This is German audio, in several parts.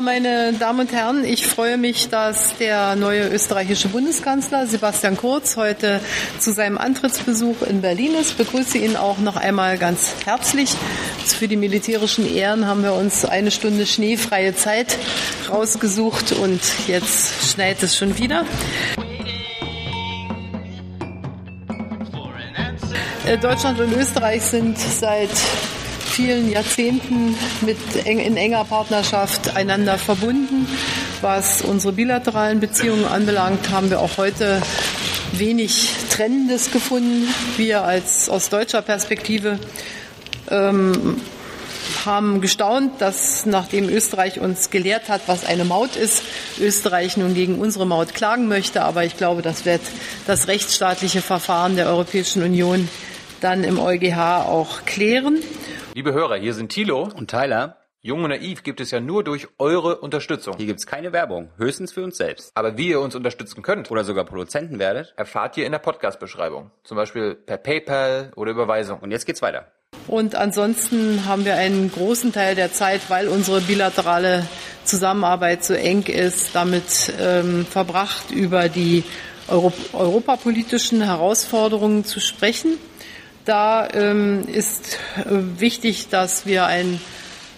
Meine Damen und Herren, ich freue mich, dass der neue österreichische Bundeskanzler Sebastian Kurz heute zu seinem Antrittsbesuch in Berlin ist. Ich begrüße ihn auch noch einmal ganz herzlich. Für die militärischen Ehren haben wir uns eine Stunde schneefreie Zeit rausgesucht und jetzt schneit es schon wieder. Äh, Deutschland und Österreich sind seit vielen Jahrzehnten mit in enger Partnerschaft einander verbunden. Was unsere bilateralen Beziehungen anbelangt, haben wir auch heute wenig Trennendes gefunden. Wir als aus deutscher Perspektive ähm, haben gestaunt, dass nachdem Österreich uns gelehrt hat, was eine Maut ist, Österreich nun gegen unsere Maut klagen möchte. Aber ich glaube, das wird das rechtsstaatliche Verfahren der Europäischen Union dann im EuGH auch klären. Liebe Hörer, hier sind Thilo und Tyler. Jung und Naiv gibt es ja nur durch eure Unterstützung. Hier gibt es keine Werbung, höchstens für uns selbst. Aber wie ihr uns unterstützen könnt oder sogar Produzenten werdet, erfahrt ihr in der Podcast-Beschreibung. Zum Beispiel per PayPal oder Überweisung. Und jetzt geht's weiter. Und ansonsten haben wir einen großen Teil der Zeit, weil unsere bilaterale Zusammenarbeit so eng ist, damit ähm, verbracht, über die Europ europapolitischen Herausforderungen zu sprechen. Da ähm, ist äh, wichtig, dass wir ein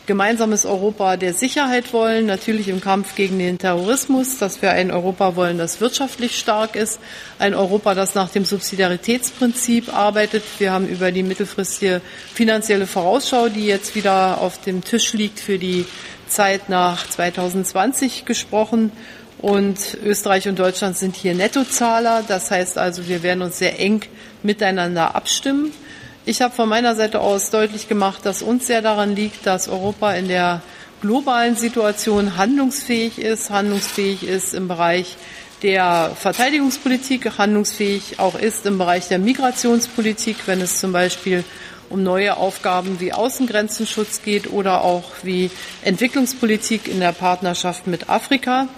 gemeinsames Europa der Sicherheit wollen, natürlich im Kampf gegen den Terrorismus, dass wir ein Europa wollen, das wirtschaftlich stark ist, ein Europa, das nach dem Subsidiaritätsprinzip arbeitet. Wir haben über die mittelfristige finanzielle Vorausschau, die jetzt wieder auf dem Tisch liegt für die Zeit nach 2020 gesprochen. Und Österreich und Deutschland sind hier Nettozahler. Das heißt also, wir werden uns sehr eng miteinander abstimmen. Ich habe von meiner Seite aus deutlich gemacht, dass uns sehr daran liegt, dass Europa in der globalen Situation handlungsfähig ist, handlungsfähig ist im Bereich der Verteidigungspolitik, handlungsfähig auch ist im Bereich der Migrationspolitik, wenn es zum Beispiel um neue Aufgaben wie Außengrenzenschutz geht oder auch wie Entwicklungspolitik in der Partnerschaft mit Afrika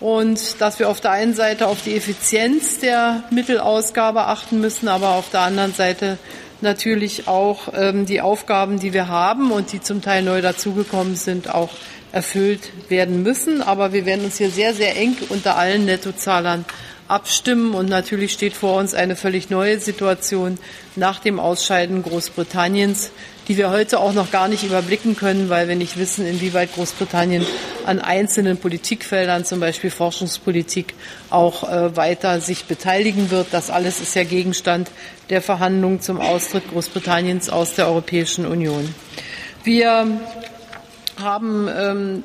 und dass wir auf der einen Seite auf die Effizienz der Mittelausgabe achten müssen, aber auf der anderen Seite natürlich auch ähm, die Aufgaben, die wir haben und die zum Teil neu dazugekommen sind, auch erfüllt werden müssen. Aber wir werden uns hier sehr, sehr eng unter allen Nettozahlern abstimmen. Und natürlich steht vor uns eine völlig neue Situation nach dem Ausscheiden Großbritanniens, die wir heute auch noch gar nicht überblicken können, weil wir nicht wissen, inwieweit Großbritannien an einzelnen Politikfeldern, zum Beispiel Forschungspolitik, auch äh, weiter sich beteiligen wird. Das alles ist ja Gegenstand der Verhandlungen zum Austritt Großbritanniens aus der Europäischen Union. Wir haben ähm,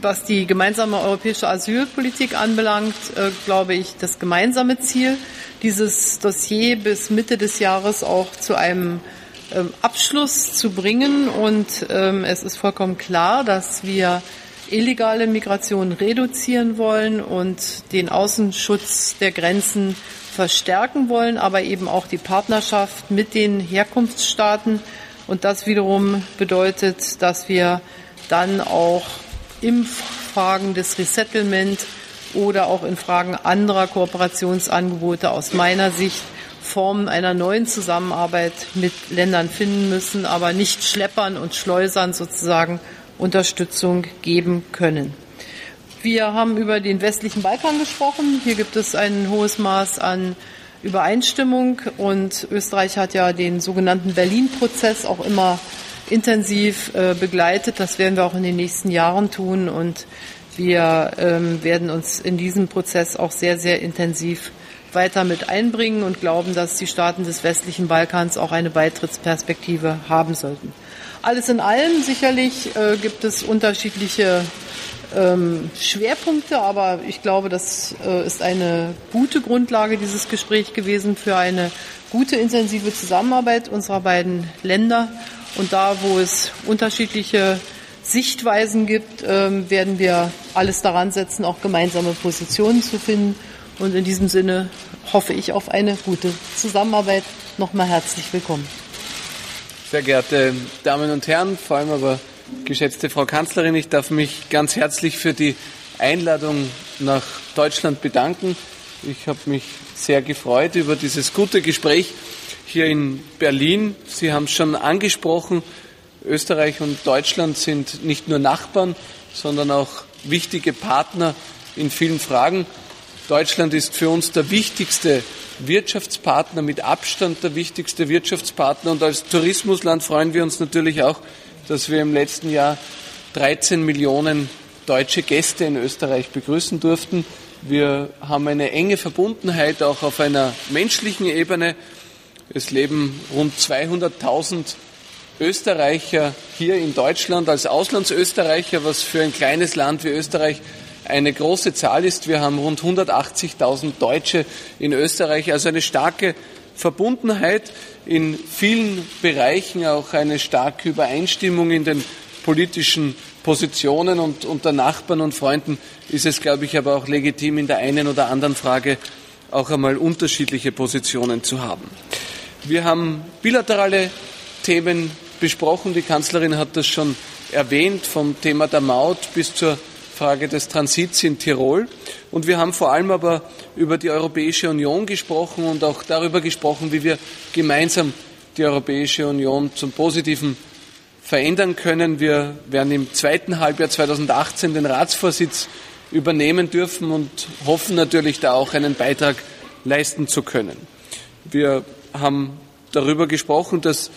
was die gemeinsame europäische Asylpolitik anbelangt, äh, glaube ich, das gemeinsame Ziel, dieses Dossier bis Mitte des Jahres auch zu einem ähm, Abschluss zu bringen. Und ähm, es ist vollkommen klar, dass wir illegale Migration reduzieren wollen und den Außenschutz der Grenzen verstärken wollen, aber eben auch die Partnerschaft mit den Herkunftsstaaten. Und das wiederum bedeutet, dass wir dann auch in Fragen des Resettlement oder auch in Fragen anderer Kooperationsangebote aus meiner Sicht Formen einer neuen Zusammenarbeit mit Ländern finden müssen, aber nicht Schleppern und Schleusern sozusagen Unterstützung geben können. Wir haben über den westlichen Balkan gesprochen. Hier gibt es ein hohes Maß an Übereinstimmung und Österreich hat ja den sogenannten Berlin-Prozess auch immer intensiv äh, begleitet. Das werden wir auch in den nächsten Jahren tun und wir ähm, werden uns in diesem Prozess auch sehr, sehr intensiv weiter mit einbringen und glauben, dass die Staaten des westlichen Balkans auch eine Beitrittsperspektive haben sollten. Alles in allem sicherlich äh, gibt es unterschiedliche ähm, Schwerpunkte, aber ich glaube, das äh, ist eine gute Grundlage dieses Gespräch gewesen für eine gute intensive Zusammenarbeit unserer beiden Länder. Und da, wo es unterschiedliche Sichtweisen gibt, ähm, werden wir alles daran setzen, auch gemeinsame Positionen zu finden. Und in diesem Sinne hoffe ich auf eine gute Zusammenarbeit. Nochmal herzlich willkommen. Sehr geehrte Damen und Herren, vor allem aber geschätzte Frau Kanzlerin, ich darf mich ganz herzlich für die Einladung nach Deutschland bedanken. Ich habe mich sehr gefreut über dieses gute Gespräch hier in Berlin. Sie haben es schon angesprochen. Österreich und Deutschland sind nicht nur Nachbarn, sondern auch wichtige Partner in vielen Fragen. Deutschland ist für uns der wichtigste Wirtschaftspartner, mit Abstand der wichtigste Wirtschaftspartner. Und als Tourismusland freuen wir uns natürlich auch, dass wir im letzten Jahr 13 Millionen deutsche Gäste in Österreich begrüßen durften. Wir haben eine enge Verbundenheit auch auf einer menschlichen Ebene. Es leben rund 200.000 Österreicher hier in Deutschland als Auslandsösterreicher, was für ein kleines Land wie Österreich eine große Zahl ist. Wir haben rund 180.000 Deutsche in Österreich, also eine starke Verbundenheit in vielen Bereichen, auch eine starke Übereinstimmung in den politischen Positionen und unter Nachbarn und Freunden ist es, glaube ich, aber auch legitim, in der einen oder anderen Frage auch einmal unterschiedliche Positionen zu haben. Wir haben bilaterale Themen besprochen. Die Kanzlerin hat das schon erwähnt, vom Thema der Maut bis zur Frage des Transits in Tirol. Und wir haben vor allem aber über die Europäische Union gesprochen und auch darüber gesprochen, wie wir gemeinsam die Europäische Union zum Positiven verändern können. Wir werden im zweiten Halbjahr 2018 den Ratsvorsitz übernehmen dürfen und hoffen natürlich da auch einen Beitrag leisten zu können. Wir haben darüber gesprochen, dass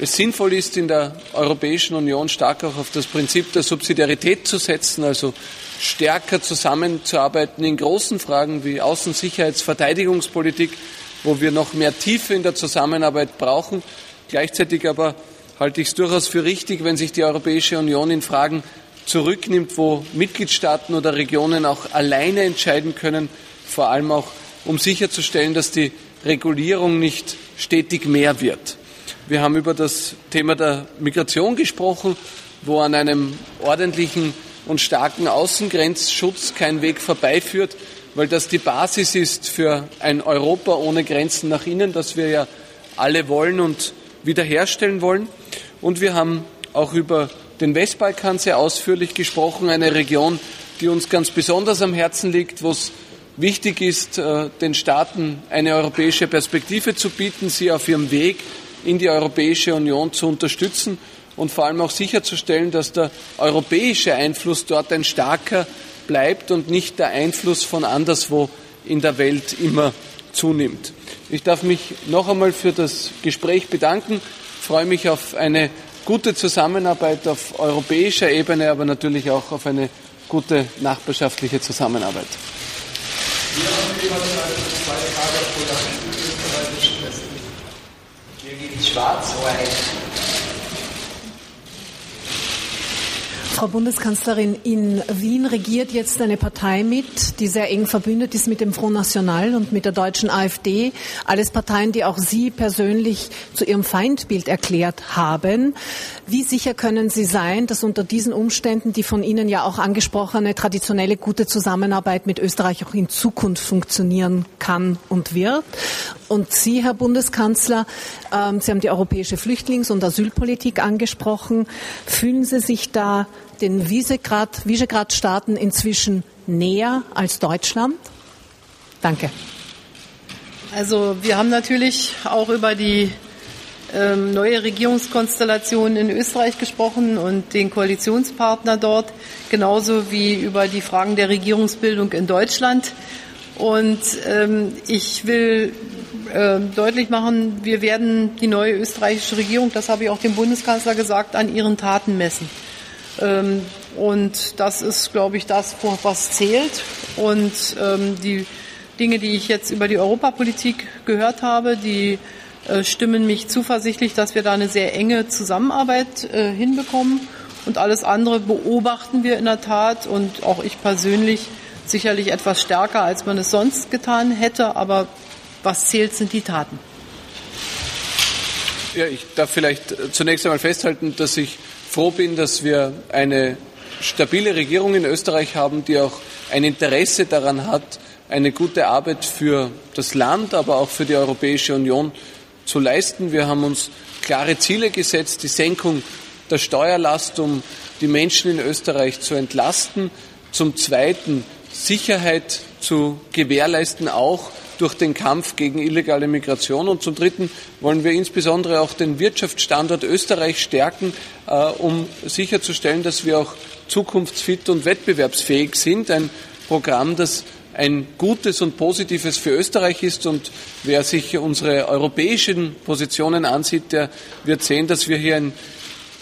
es sinnvoll ist, in der Europäischen Union stark auch auf das Prinzip der Subsidiarität zu setzen, also stärker zusammenzuarbeiten in großen Fragen wie Außen-, Sicherheits-, Verteidigungspolitik, wo wir noch mehr Tiefe in der Zusammenarbeit brauchen. Gleichzeitig aber halte ich es durchaus für richtig, wenn sich die Europäische Union in Fragen zurücknimmt, wo Mitgliedstaaten oder Regionen auch alleine entscheiden können, vor allem auch um sicherzustellen, dass die Regulierung nicht stetig mehr wird. Wir haben über das Thema der Migration gesprochen, wo an einem ordentlichen und starken Außengrenzschutz kein Weg vorbeiführt, weil das die Basis ist für ein Europa ohne Grenzen nach innen, das wir ja alle wollen und wiederherstellen wollen. Und wir haben auch über den Westbalkan sehr ausführlich gesprochen, eine Region, die uns ganz besonders am Herzen liegt, wo es wichtig ist, äh, den Staaten eine europäische Perspektive zu bieten, sie auf ihrem Weg in die Europäische Union zu unterstützen und vor allem auch sicherzustellen, dass der europäische Einfluss dort ein starker bleibt und nicht der Einfluss von anderswo in der Welt immer zunimmt. Ich darf mich noch einmal für das Gespräch bedanken, freue mich auf eine gute Zusammenarbeit auf europäischer Ebene, aber natürlich auch auf eine gute nachbarschaftliche Zusammenarbeit. Wir haben zwei Tage Schwarz-Weiß. Frau Bundeskanzlerin, in Wien regiert jetzt eine Partei mit, die sehr eng verbündet ist mit dem Front National und mit der deutschen AfD. Alles Parteien, die auch Sie persönlich zu Ihrem Feindbild erklärt haben. Wie sicher können Sie sein, dass unter diesen Umständen die von Ihnen ja auch angesprochene traditionelle gute Zusammenarbeit mit Österreich auch in Zukunft funktionieren kann und wird? Und Sie, Herr Bundeskanzler, ähm, Sie haben die europäische Flüchtlings- und Asylpolitik angesprochen. Fühlen Sie sich da den Visegrad-Staaten inzwischen näher als Deutschland? Danke. Also wir haben natürlich auch über die ähm, neue Regierungskonstellation in Österreich gesprochen und den Koalitionspartner dort, genauso wie über die Fragen der Regierungsbildung in Deutschland. Und ähm, ich will äh, deutlich machen, wir werden die neue österreichische Regierung, das habe ich auch dem Bundeskanzler gesagt, an ihren Taten messen. Ähm, und das ist, glaube ich, das, was zählt. Und ähm, die Dinge, die ich jetzt über die Europapolitik gehört habe, die äh, stimmen mich zuversichtlich, dass wir da eine sehr enge Zusammenarbeit äh, hinbekommen. Und alles andere beobachten wir in der Tat und auch ich persönlich sicherlich etwas stärker, als man es sonst getan hätte. Aber was zählt, sind die Taten. Ja, ich darf vielleicht zunächst einmal festhalten, dass ich froh bin, dass wir eine stabile Regierung in Österreich haben, die auch ein Interesse daran hat, eine gute Arbeit für das Land, aber auch für die Europäische Union zu leisten. Wir haben uns klare Ziele gesetzt, die Senkung der Steuerlast, um die Menschen in Österreich zu entlasten. Zum Zweiten Sicherheit zu gewährleisten, auch durch den Kampf gegen illegale Migration. Und zum Dritten wollen wir insbesondere auch den Wirtschaftsstandort Österreich stärken, äh, um sicherzustellen, dass wir auch zukunftsfit und wettbewerbsfähig sind. Ein Programm, das ein gutes und positives für Österreich ist. Und wer sich unsere europäischen Positionen ansieht, der wird sehen, dass wir hier ein,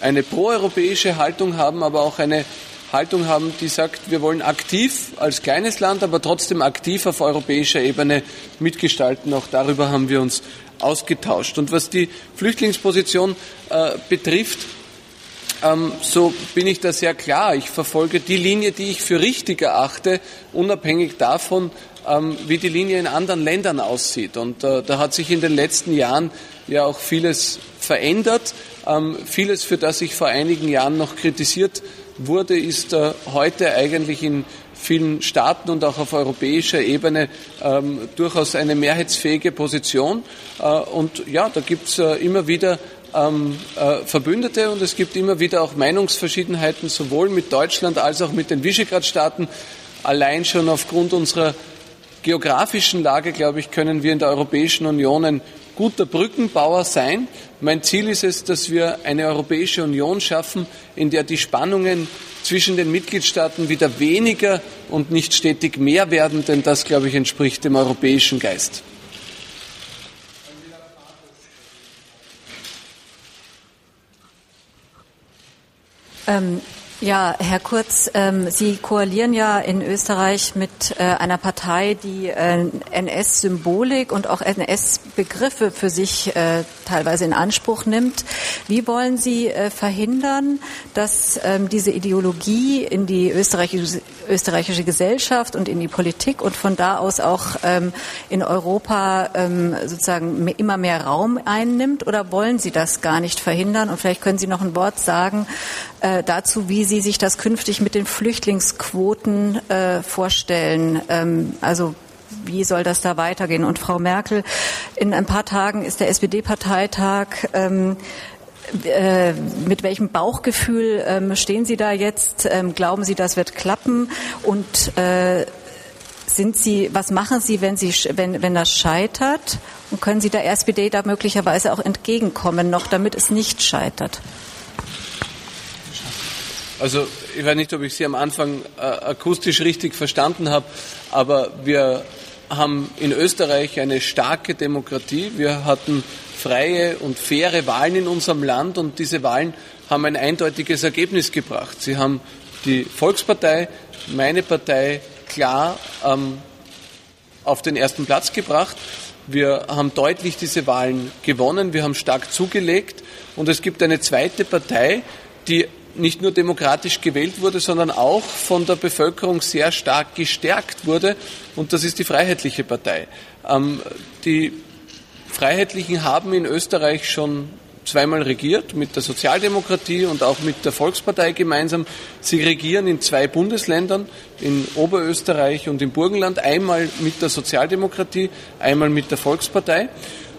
eine proeuropäische Haltung haben, aber auch eine Haltung haben, die sagt, wir wollen aktiv als kleines Land, aber trotzdem aktiv auf europäischer Ebene mitgestalten. Auch darüber haben wir uns ausgetauscht. Und was die Flüchtlingsposition äh, betrifft, ähm, so bin ich da sehr klar. Ich verfolge die Linie, die ich für richtig erachte, unabhängig davon, ähm, wie die Linie in anderen Ländern aussieht. Und äh, da hat sich in den letzten Jahren ja auch vieles verändert. Ähm, vieles, für das ich vor einigen Jahren noch kritisiert wurde, ist äh, heute eigentlich in vielen Staaten und auch auf europäischer Ebene ähm, durchaus eine mehrheitsfähige Position. Äh, und ja, da gibt es äh, immer wieder ähm, äh, Verbündete und es gibt immer wieder auch Meinungsverschiedenheiten, sowohl mit Deutschland als auch mit den Visegrad-Staaten. Allein schon aufgrund unserer geografischen Lage, glaube ich, können wir in der Europäischen Union ein guter Brückenbauer sein. Mein Ziel ist es, dass wir eine Europäische Union schaffen, in der die Spannungen zwischen den Mitgliedstaaten wieder weniger und nicht stetig mehr werden, denn das, glaube ich, entspricht dem europäischen Geist. Ähm, ja, Herr Kurz, ähm, Sie koalieren ja in Österreich mit äh, einer Partei, die äh, NS-Symbolik und auch NS-Begriffe für sich äh, teilweise in Anspruch nimmt. Wie wollen Sie äh, verhindern, dass ähm, diese Ideologie in die österreichische, österreichische, Gesellschaft und in die Politik und von da aus auch ähm, in Europa ähm, sozusagen immer mehr Raum einnimmt? Oder wollen Sie das gar nicht verhindern? Und vielleicht können Sie noch ein Wort sagen äh, dazu, wie Sie sich das künftig mit den Flüchtlingsquoten äh, vorstellen. Ähm, also wie soll das da weitergehen? Und Frau Merkel, in ein paar Tagen ist der SPD-Parteitag. Ähm, äh, mit welchem Bauchgefühl ähm, stehen Sie da jetzt? Ähm, glauben Sie, das wird klappen? Und äh, sind Sie, was machen Sie, wenn, Sie, wenn, wenn das scheitert? Und können Sie der SPD da möglicherweise auch entgegenkommen, noch damit es nicht scheitert? Also ich weiß nicht, ob ich Sie am Anfang äh, akustisch richtig verstanden habe, aber wir haben in Österreich eine starke Demokratie. Wir hatten freie und faire Wahlen in unserem Land und diese Wahlen haben ein eindeutiges Ergebnis gebracht. Sie haben die Volkspartei, meine Partei, klar ähm, auf den ersten Platz gebracht. Wir haben deutlich diese Wahlen gewonnen, wir haben stark zugelegt und es gibt eine zweite Partei, die nicht nur demokratisch gewählt wurde, sondern auch von der Bevölkerung sehr stark gestärkt wurde. Und das ist die Freiheitliche Partei. Ähm, die Freiheitlichen haben in Österreich schon zweimal regiert, mit der Sozialdemokratie und auch mit der Volkspartei gemeinsam. Sie regieren in zwei Bundesländern, in Oberösterreich und im Burgenland, einmal mit der Sozialdemokratie, einmal mit der Volkspartei.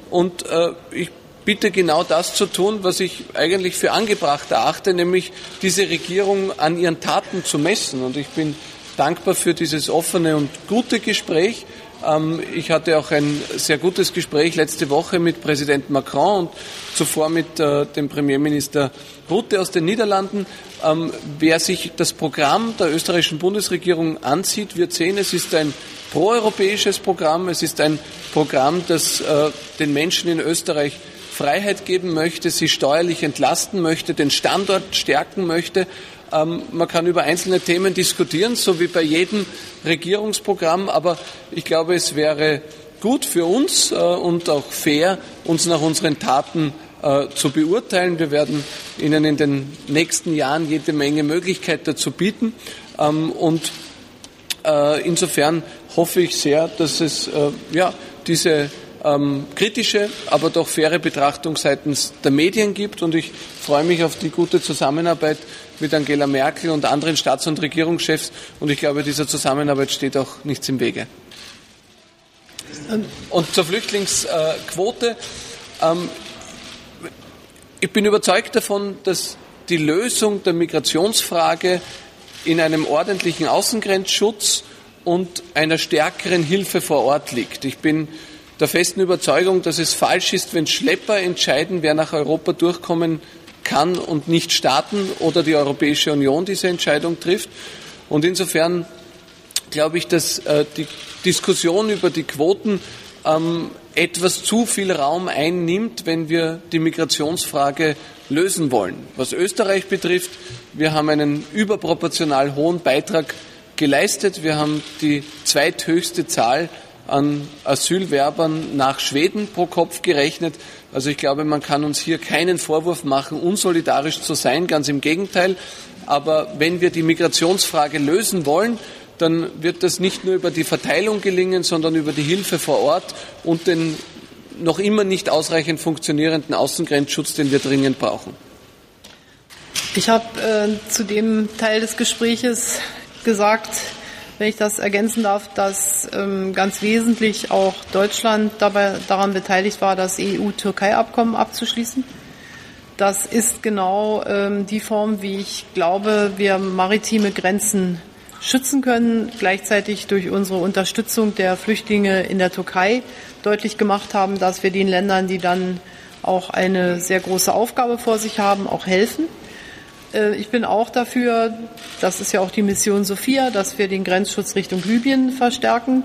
Und äh, ich bitte genau das zu tun, was ich eigentlich für angebracht erachte, nämlich diese Regierung an ihren Taten zu messen. Und ich bin dankbar für dieses offene und gute Gespräch. Ähm, ich hatte auch ein sehr gutes Gespräch letzte Woche mit Präsident Macron und zuvor mit äh, dem Premierminister Rutte aus den Niederlanden. Ähm, wer sich das Programm der österreichischen Bundesregierung ansieht, wird sehen, es ist ein proeuropäisches Programm. Es ist ein Programm, das äh, den Menschen in Österreich Freiheit geben möchte, sie steuerlich entlasten möchte, den Standort stärken möchte. Ähm, man kann über einzelne Themen diskutieren, so wie bei jedem Regierungsprogramm, aber ich glaube, es wäre gut für uns äh, und auch fair, uns nach unseren Taten äh, zu beurteilen. Wir werden Ihnen in den nächsten Jahren jede Menge Möglichkeit dazu bieten. Ähm, und äh, insofern hoffe ich sehr, dass es äh, ja, diese ähm, kritische, aber doch faire Betrachtung seitens der Medien gibt. Und ich freue mich auf die gute Zusammenarbeit mit Angela Merkel und anderen Staats- und Regierungschefs. Und ich glaube, dieser Zusammenarbeit steht auch nichts im Wege. Und zur Flüchtlingsquote. Ähm, ich bin überzeugt davon, dass die Lösung der Migrationsfrage in einem ordentlichen Außengrenzschutz und einer stärkeren Hilfe vor Ort liegt. Ich bin der festen Überzeugung, dass es falsch ist, wenn Schlepper entscheiden, wer nach Europa durchkommen kann und nicht Staaten oder die Europäische Union diese Entscheidung trifft. Und insofern glaube ich, dass äh, die Diskussion über die Quoten ähm, etwas zu viel Raum einnimmt, wenn wir die Migrationsfrage lösen wollen. Was Österreich betrifft, wir haben einen überproportional hohen Beitrag geleistet. Wir haben die zweithöchste Zahl an Asylwerbern nach Schweden pro Kopf gerechnet. Also ich glaube, man kann uns hier keinen Vorwurf machen, unsolidarisch zu sein, ganz im Gegenteil. Aber wenn wir die Migrationsfrage lösen wollen, dann wird das nicht nur über die Verteilung gelingen, sondern über die Hilfe vor Ort und den noch immer nicht ausreichend funktionierenden Außengrenzschutz, den wir dringend brauchen. Ich habe äh, zu dem Teil des Gespräches gesagt, wenn ich das ergänzen darf, dass ähm, ganz wesentlich auch Deutschland dabei daran beteiligt war, das EU-Türkei-Abkommen abzuschließen. Das ist genau ähm, die Form, wie ich glaube, wir maritime Grenzen schützen können, gleichzeitig durch unsere Unterstützung der Flüchtlinge in der Türkei deutlich gemacht haben, dass wir den Ländern, die dann auch eine sehr große Aufgabe vor sich haben, auch helfen. Äh, ich bin auch dafür, das ist ja auch die Mission Sophia, dass wir den Grenzschutz Richtung Libyen verstärken,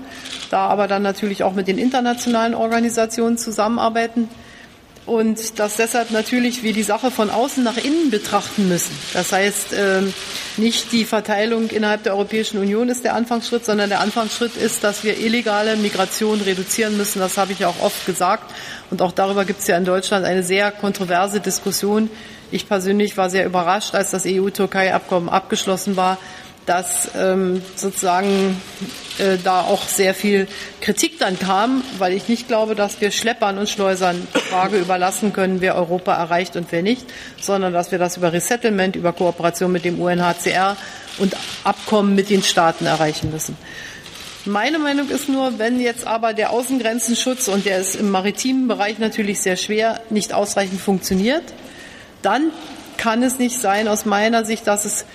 da aber dann natürlich auch mit den internationalen Organisationen zusammenarbeiten und dass deshalb natürlich wir die Sache von außen nach innen betrachten müssen. Das heißt, ähm, nicht die Verteilung innerhalb der Europäischen Union ist der Anfangsschritt, sondern der Anfangsschritt ist, dass wir illegale Migration reduzieren müssen. Das habe ich ja auch oft gesagt. Und auch darüber gibt es ja in Deutschland eine sehr kontroverse Diskussion. Ich persönlich war sehr überrascht, als das EU-Türkei-Abkommen abgeschlossen war, dass ähm, sozusagen äh, da auch sehr viel Kritik dann kam, weil ich nicht glaube, dass wir Schleppern und Schleusern die Frage überlassen können, wer Europa erreicht und wer nicht, sondern dass wir das über Resettlement, über Kooperation mit dem UNHCR und Abkommen mit den Staaten erreichen müssen. Meine Meinung ist nur, wenn jetzt aber der Außengrenzenschutz, und der ist im maritimen Bereich natürlich sehr schwer, nicht ausreichend funktioniert, dann kann es nicht sein, aus meiner Sicht, dass es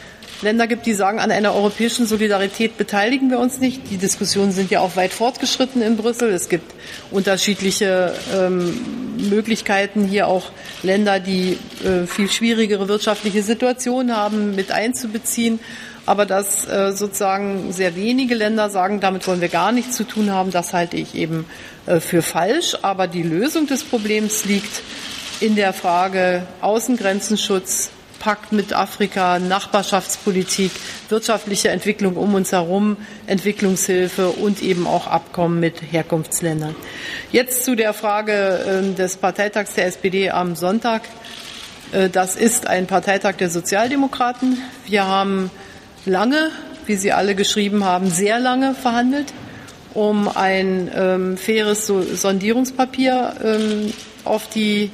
Länder gibt, die sagen, an einer europäischen Solidarität beteiligen wir uns nicht. Die Diskussionen sind ja auch weit fortgeschritten in Brüssel. Es gibt unterschiedliche ähm, Möglichkeiten, hier auch Länder, die äh, viel schwierigere wirtschaftliche Situationen haben, mit einzubeziehen. Aber dass äh, sozusagen sehr wenige Länder sagen, damit wollen wir gar nichts zu tun haben, das halte ich eben äh, für falsch. Aber die Lösung des Problems liegt in der Frage Außengrenzenschutz, Pakt mit Afrika, Nachbarschaftspolitik, wirtschaftliche Entwicklung um uns herum, Entwicklungshilfe und eben auch Abkommen mit Herkunftsländern. Jetzt zu der Frage ähm, des Parteitags der SPD am Sonntag. Äh, das ist ein Parteitag der Sozialdemokraten. Wir haben lange, wie Sie alle geschrieben haben, sehr lange verhandelt, um ein ähm, faires Sondierungspapier ähm, auf die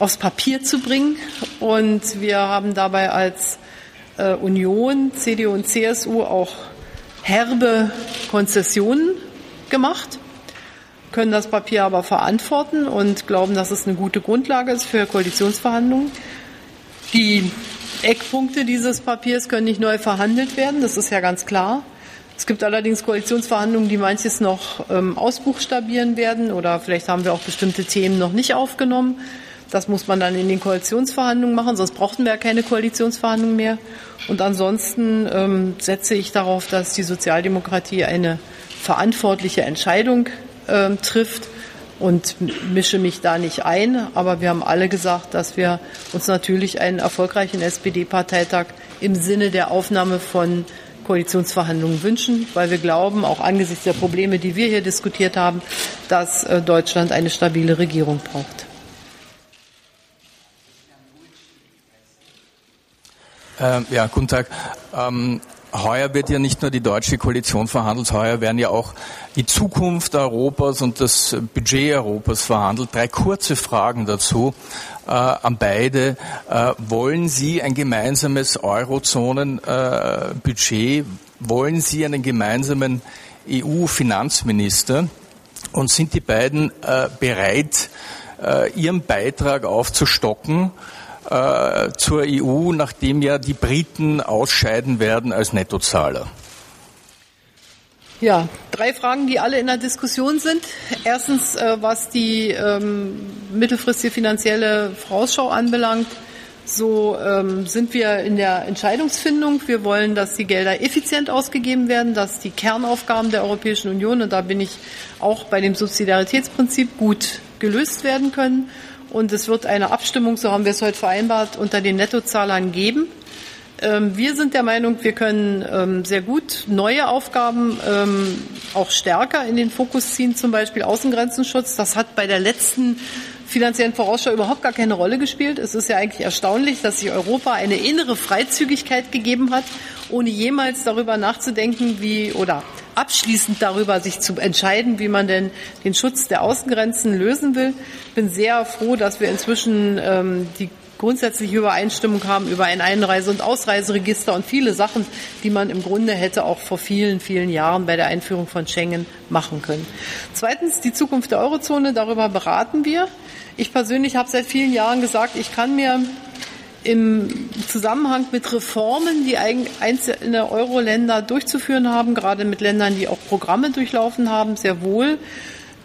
aufs Papier zu bringen. Und wir haben dabei als äh, Union, CDU und CSU auch herbe Konzessionen gemacht, können das Papier aber verantworten und glauben, dass es eine gute Grundlage ist für Koalitionsverhandlungen. Die Eckpunkte dieses Papiers können nicht neu verhandelt werden, das ist ja ganz klar. Es gibt allerdings Koalitionsverhandlungen, die manches noch ähm, ausbuchstabieren werden oder vielleicht haben wir auch bestimmte Themen noch nicht aufgenommen. Das muss man dann in den Koalitionsverhandlungen machen, sonst brauchten wir ja keine Koalitionsverhandlungen mehr. Und ansonsten ähm, setze ich darauf, dass die Sozialdemokratie eine verantwortliche Entscheidung äh, trifft und mische mich da nicht ein. Aber wir haben alle gesagt, dass wir uns natürlich einen erfolgreichen SPD-Parteitag im Sinne der Aufnahme von Koalitionsverhandlungen wünschen, weil wir glauben, auch angesichts der Probleme, die wir hier diskutiert haben, dass äh, Deutschland eine stabile Regierung braucht. Äh, ja, guten Tag. Ähm, heuer wird ja nicht nur die deutsche Koalition verhandelt, heuer werden ja auch die Zukunft Europas und das Budget Europas verhandelt. Drei kurze Fragen dazu äh, an beide. Äh, wollen Sie ein gemeinsames Eurozonen-Budget? Äh, wollen Sie einen gemeinsamen EU-Finanzminister? Und sind die beiden äh, bereit, äh, ihren Beitrag aufzustocken? Äh, zur EU, nachdem ja die Briten ausscheiden werden als Nettozahler? Ja, drei Fragen, die alle in der Diskussion sind. Erstens, äh, was die ähm, mittelfristige finanzielle Vorausschau anbelangt, So ähm, sind wir in der Entscheidungsfindung. Wir wollen, dass die Gelder effizient ausgegeben werden, dass die Kernaufgaben der Europäischen Union, und da bin ich auch bei dem Subsidiaritätsprinzip, gut gelöst werden können. Und es wird eine Abstimmung, so haben wir es heute vereinbart, unter den Nettozahlern geben. Ähm, wir sind der Meinung, wir können ähm, sehr gut neue Aufgaben ähm, auch stärker in den Fokus ziehen, zum Beispiel Außengrenzenschutz. Das hat bei der letzten finanziellen Vorausschau überhaupt gar keine Rolle gespielt. Es ist ja eigentlich erstaunlich, dass sich Europa eine innere Freizügigkeit gegeben hat, ohne jemals darüber nachzudenken, wie oder abschließend darüber sich zu entscheiden, wie man denn den Schutz der Außengrenzen lösen will. Ich bin sehr froh, dass wir inzwischen ähm, die grundsätzliche Übereinstimmung haben über ein Einreise- und Ausreiseregister und viele Sachen, die man im Grunde hätte auch vor vielen, vielen Jahren bei der Einführung von Schengen machen können. Zweitens die Zukunft der Eurozone, darüber beraten wir. Ich persönlich habe seit vielen Jahren gesagt, ich kann mir im Zusammenhang mit Reformen, die einzelne Euro-Länder durchzuführen haben, gerade mit Ländern, die auch Programme durchlaufen haben, sehr wohl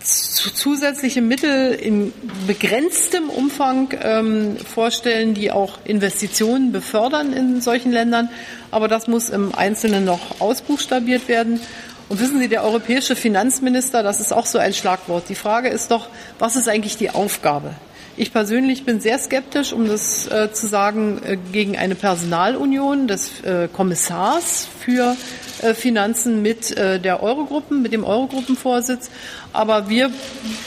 zusätzliche Mittel in begrenztem Umfang ähm, vorstellen, die auch Investitionen befördern in solchen Ländern. Aber das muss im Einzelnen noch ausbuchstabiert werden. Und wissen Sie, der europäische Finanzminister, das ist auch so ein Schlagwort. Die Frage ist doch, was ist eigentlich die Aufgabe? Ich persönlich bin sehr skeptisch, um das äh, zu sagen, äh, gegen eine Personalunion des äh, Kommissars für äh, Finanzen mit äh, der Eurogruppen, mit dem Eurogruppenvorsitz. Aber wir,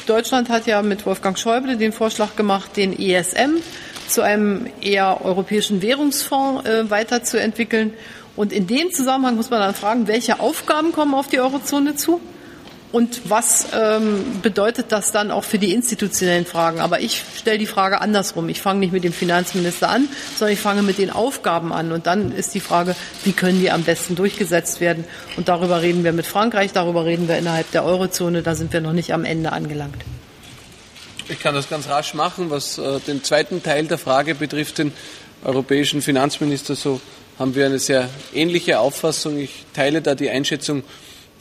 Deutschland hat ja mit Wolfgang Schäuble den Vorschlag gemacht, den ESM zu einem eher europäischen Währungsfonds äh, weiterzuentwickeln. Und in dem Zusammenhang muss man dann fragen, welche Aufgaben kommen auf die Eurozone zu? Und was ähm, bedeutet das dann auch für die institutionellen Fragen? Aber ich stelle die Frage andersrum. Ich fange nicht mit dem Finanzminister an, sondern ich fange mit den Aufgaben an. Und dann ist die Frage, wie können die am besten durchgesetzt werden? Und darüber reden wir mit Frankreich, darüber reden wir innerhalb der Eurozone. Da sind wir noch nicht am Ende angelangt. Ich kann das ganz rasch machen. Was äh, den zweiten Teil der Frage betrifft, den europäischen Finanzminister, so haben wir eine sehr ähnliche Auffassung. Ich teile da die Einschätzung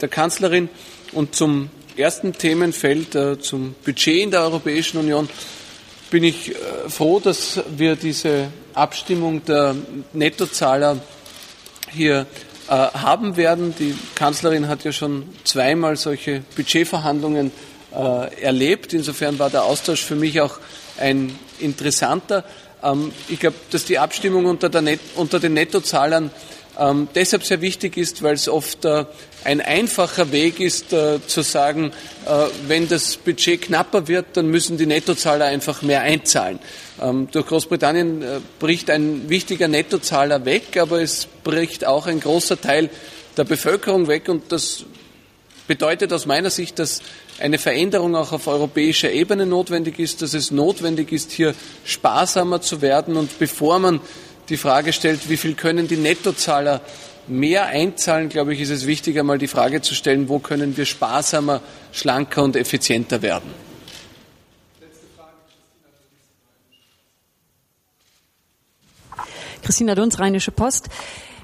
der Kanzlerin. Und zum ersten Themenfeld, äh, zum Budget in der Europäischen Union, bin ich äh, froh, dass wir diese Abstimmung der Nettozahler hier äh, haben werden. Die Kanzlerin hat ja schon zweimal solche Budgetverhandlungen erlebt. Insofern war der Austausch für mich auch ein interessanter. Ähm, ich glaube, dass die Abstimmung unter, unter den Nettozahlern ähm, deshalb sehr wichtig ist, weil es oft äh, ein einfacher Weg ist, äh, zu sagen, äh, wenn das Budget knapper wird, dann müssen die Nettozahler einfach mehr einzahlen. Ähm, durch Großbritannien äh, bricht ein wichtiger Nettozahler weg, aber es bricht auch ein großer Teil der Bevölkerung weg und das bedeutet aus meiner Sicht, dass eine Veränderung auch auf europäischer Ebene notwendig ist, dass es notwendig ist, hier sparsamer zu werden und bevor man die Frage stellt, wie viel können die Nettozahler mehr einzahlen, glaube ich, ist es wichtig, einmal die Frage zu stellen, wo können wir sparsamer, schlanker und effizienter werden. Christina Dunz, Rheinische Post.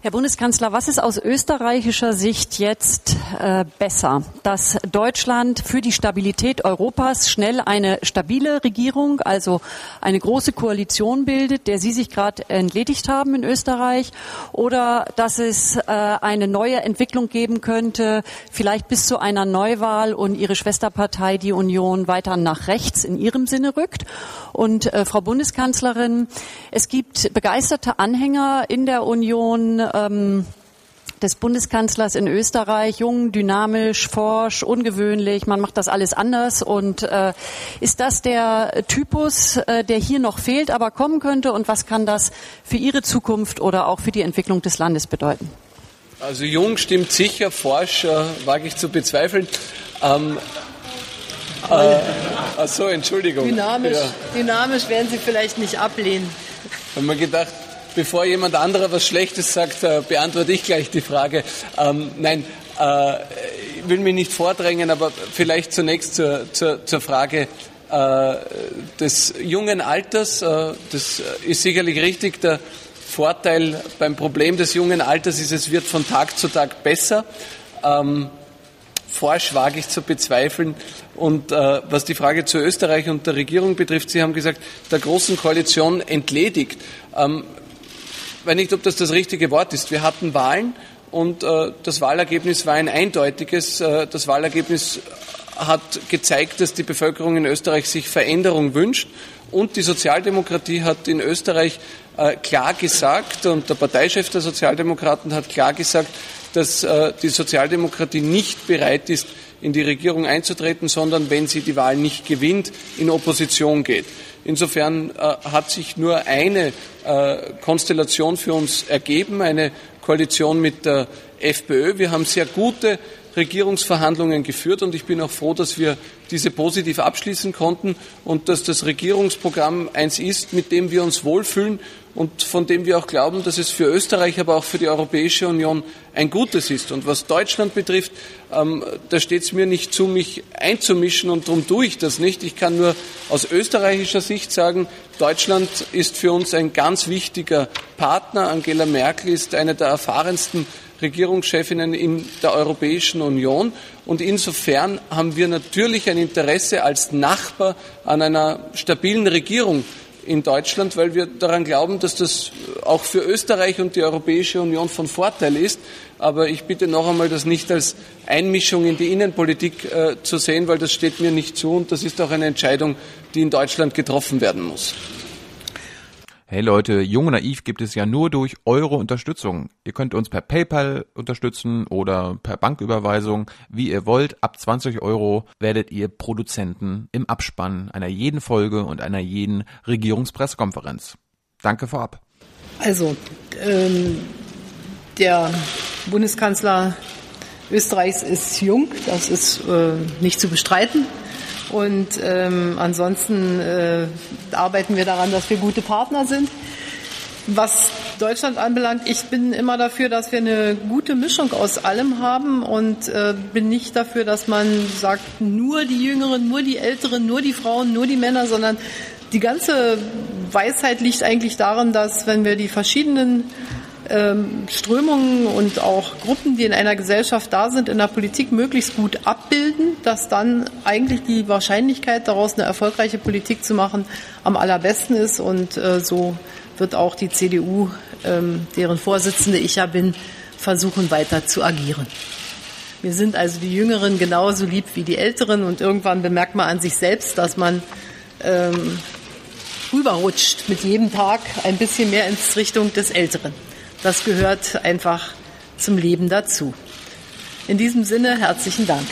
Herr Bundeskanzler, was ist aus österreichischer Sicht jetzt äh, besser? Dass Deutschland für die Stabilität Europas schnell eine stabile Regierung, also eine große Koalition bildet, der Sie sich gerade entledigt haben in Österreich, oder dass es äh, eine neue Entwicklung geben könnte, vielleicht bis zu einer Neuwahl und Ihre Schwesterpartei, die Union, weiter nach rechts in Ihrem Sinne rückt? Und äh, Frau Bundeskanzlerin, es gibt begeisterte Anhänger in der Union, ähm, des Bundeskanzlers in Österreich, jung, dynamisch, forsch, ungewöhnlich, man macht das alles anders. Und äh, ist das der Typus, äh, der hier noch fehlt, aber kommen könnte? Und was kann das für Ihre Zukunft oder auch für die Entwicklung des Landes bedeuten? Also jung stimmt sicher, forsch äh, wage ich zu bezweifeln. Ähm, äh, ach so, Entschuldigung. Dynamisch, ja. dynamisch werden Sie vielleicht nicht ablehnen. Haben wir gedacht, bevor jemand anderer was Schlechtes sagt, äh, beantworte ich gleich die Frage. Ähm, nein, äh, ich will mich nicht vordrängen, aber vielleicht zunächst zur, zur, zur Frage äh, des jungen Alters. Äh, das ist sicherlich richtig. Der Vorteil beim Problem des jungen Alters ist, es wird von Tag zu Tag besser. Ähm, forsch wage ich zu bezweifeln. Und äh, was die Frage zu Österreich und der Regierung betrifft, Sie haben gesagt, der großen Koalition entledigt. Ähm, ich weiß nicht, ob das das richtige Wort ist. Wir hatten Wahlen und äh, das Wahlergebnis war ein eindeutiges. Äh, das Wahlergebnis hat gezeigt, dass die Bevölkerung in Österreich sich Veränderung wünscht. Und die Sozialdemokratie hat in Österreich äh, klar gesagt, und der Parteichef der Sozialdemokraten hat klar gesagt, dass äh, die Sozialdemokratie nicht bereit ist, in die Regierung einzutreten, sondern wenn sie die Wahl nicht gewinnt, in Opposition geht. Insofern äh, hat sich nur eine äh, Konstellation für uns ergeben, eine Koalition mit der FPÖ. Wir haben sehr gute Regierungsverhandlungen geführt und ich bin auch froh, dass wir diese positiv abschließen konnten und dass das Regierungsprogramm eins ist, mit dem wir uns wohlfühlen und von dem wir auch glauben, dass es für Österreich, aber auch für die Europäische Union ein gutes ist. Und was Deutschland betrifft, ähm, da steht es mir nicht zu, mich einzumischen und darum tue ich das nicht. Ich kann nur aus österreichischer Sicht sagen, Deutschland ist für uns ein ganz wichtiger Partner. Angela Merkel ist eine der erfahrensten Regierungschefinnen in der Europäischen Union. Und insofern haben wir natürlich ein Interesse als Nachbar an einer stabilen Regierung in Deutschland, weil wir daran glauben, dass das auch für Österreich und die Europäische Union von Vorteil ist. Aber ich bitte noch einmal, das nicht als Einmischung in die Innenpolitik äh, zu sehen, weil das steht mir nicht zu und das ist auch eine Entscheidung, die in Deutschland getroffen werden muss. Hey Leute, Jung und Naiv gibt es ja nur durch eure Unterstützung. Ihr könnt uns per PayPal unterstützen oder per Banküberweisung, wie ihr wollt. Ab 20 Euro werdet ihr Produzenten im Abspann einer jeden Folge und einer jeden Regierungspressekonferenz. Danke vorab. Also, ähm, der Bundeskanzler Österreichs ist jung, das ist äh, nicht zu bestreiten. Und ähm, ansonsten äh, arbeiten wir daran, dass wir gute Partner sind. Was Deutschland anbelangt, ich bin immer dafür, dass wir eine gute Mischung aus allem haben und äh, bin nicht dafür, dass man sagt, nur die Jüngeren, nur die Älteren, nur die Frauen, nur die Männer, sondern die ganze Weisheit liegt eigentlich darin, dass wenn wir die verschiedenen ähm, Strömungen und auch Gruppen, die in einer Gesellschaft da sind, in der Politik möglichst gut abbilden, dass dann eigentlich die Wahrscheinlichkeit daraus eine erfolgreiche Politik zu machen am allerbesten ist. Und äh, so wird auch die CDU, ähm, deren Vorsitzende ich ja bin, versuchen weiter zu agieren. Wir sind also die Jüngeren genauso lieb wie die Älteren und irgendwann bemerkt man an sich selbst, dass man ähm, rüberrutscht mit jedem Tag ein bisschen mehr ins Richtung des Älteren. Das gehört einfach zum Leben dazu. In diesem Sinne herzlichen Dank.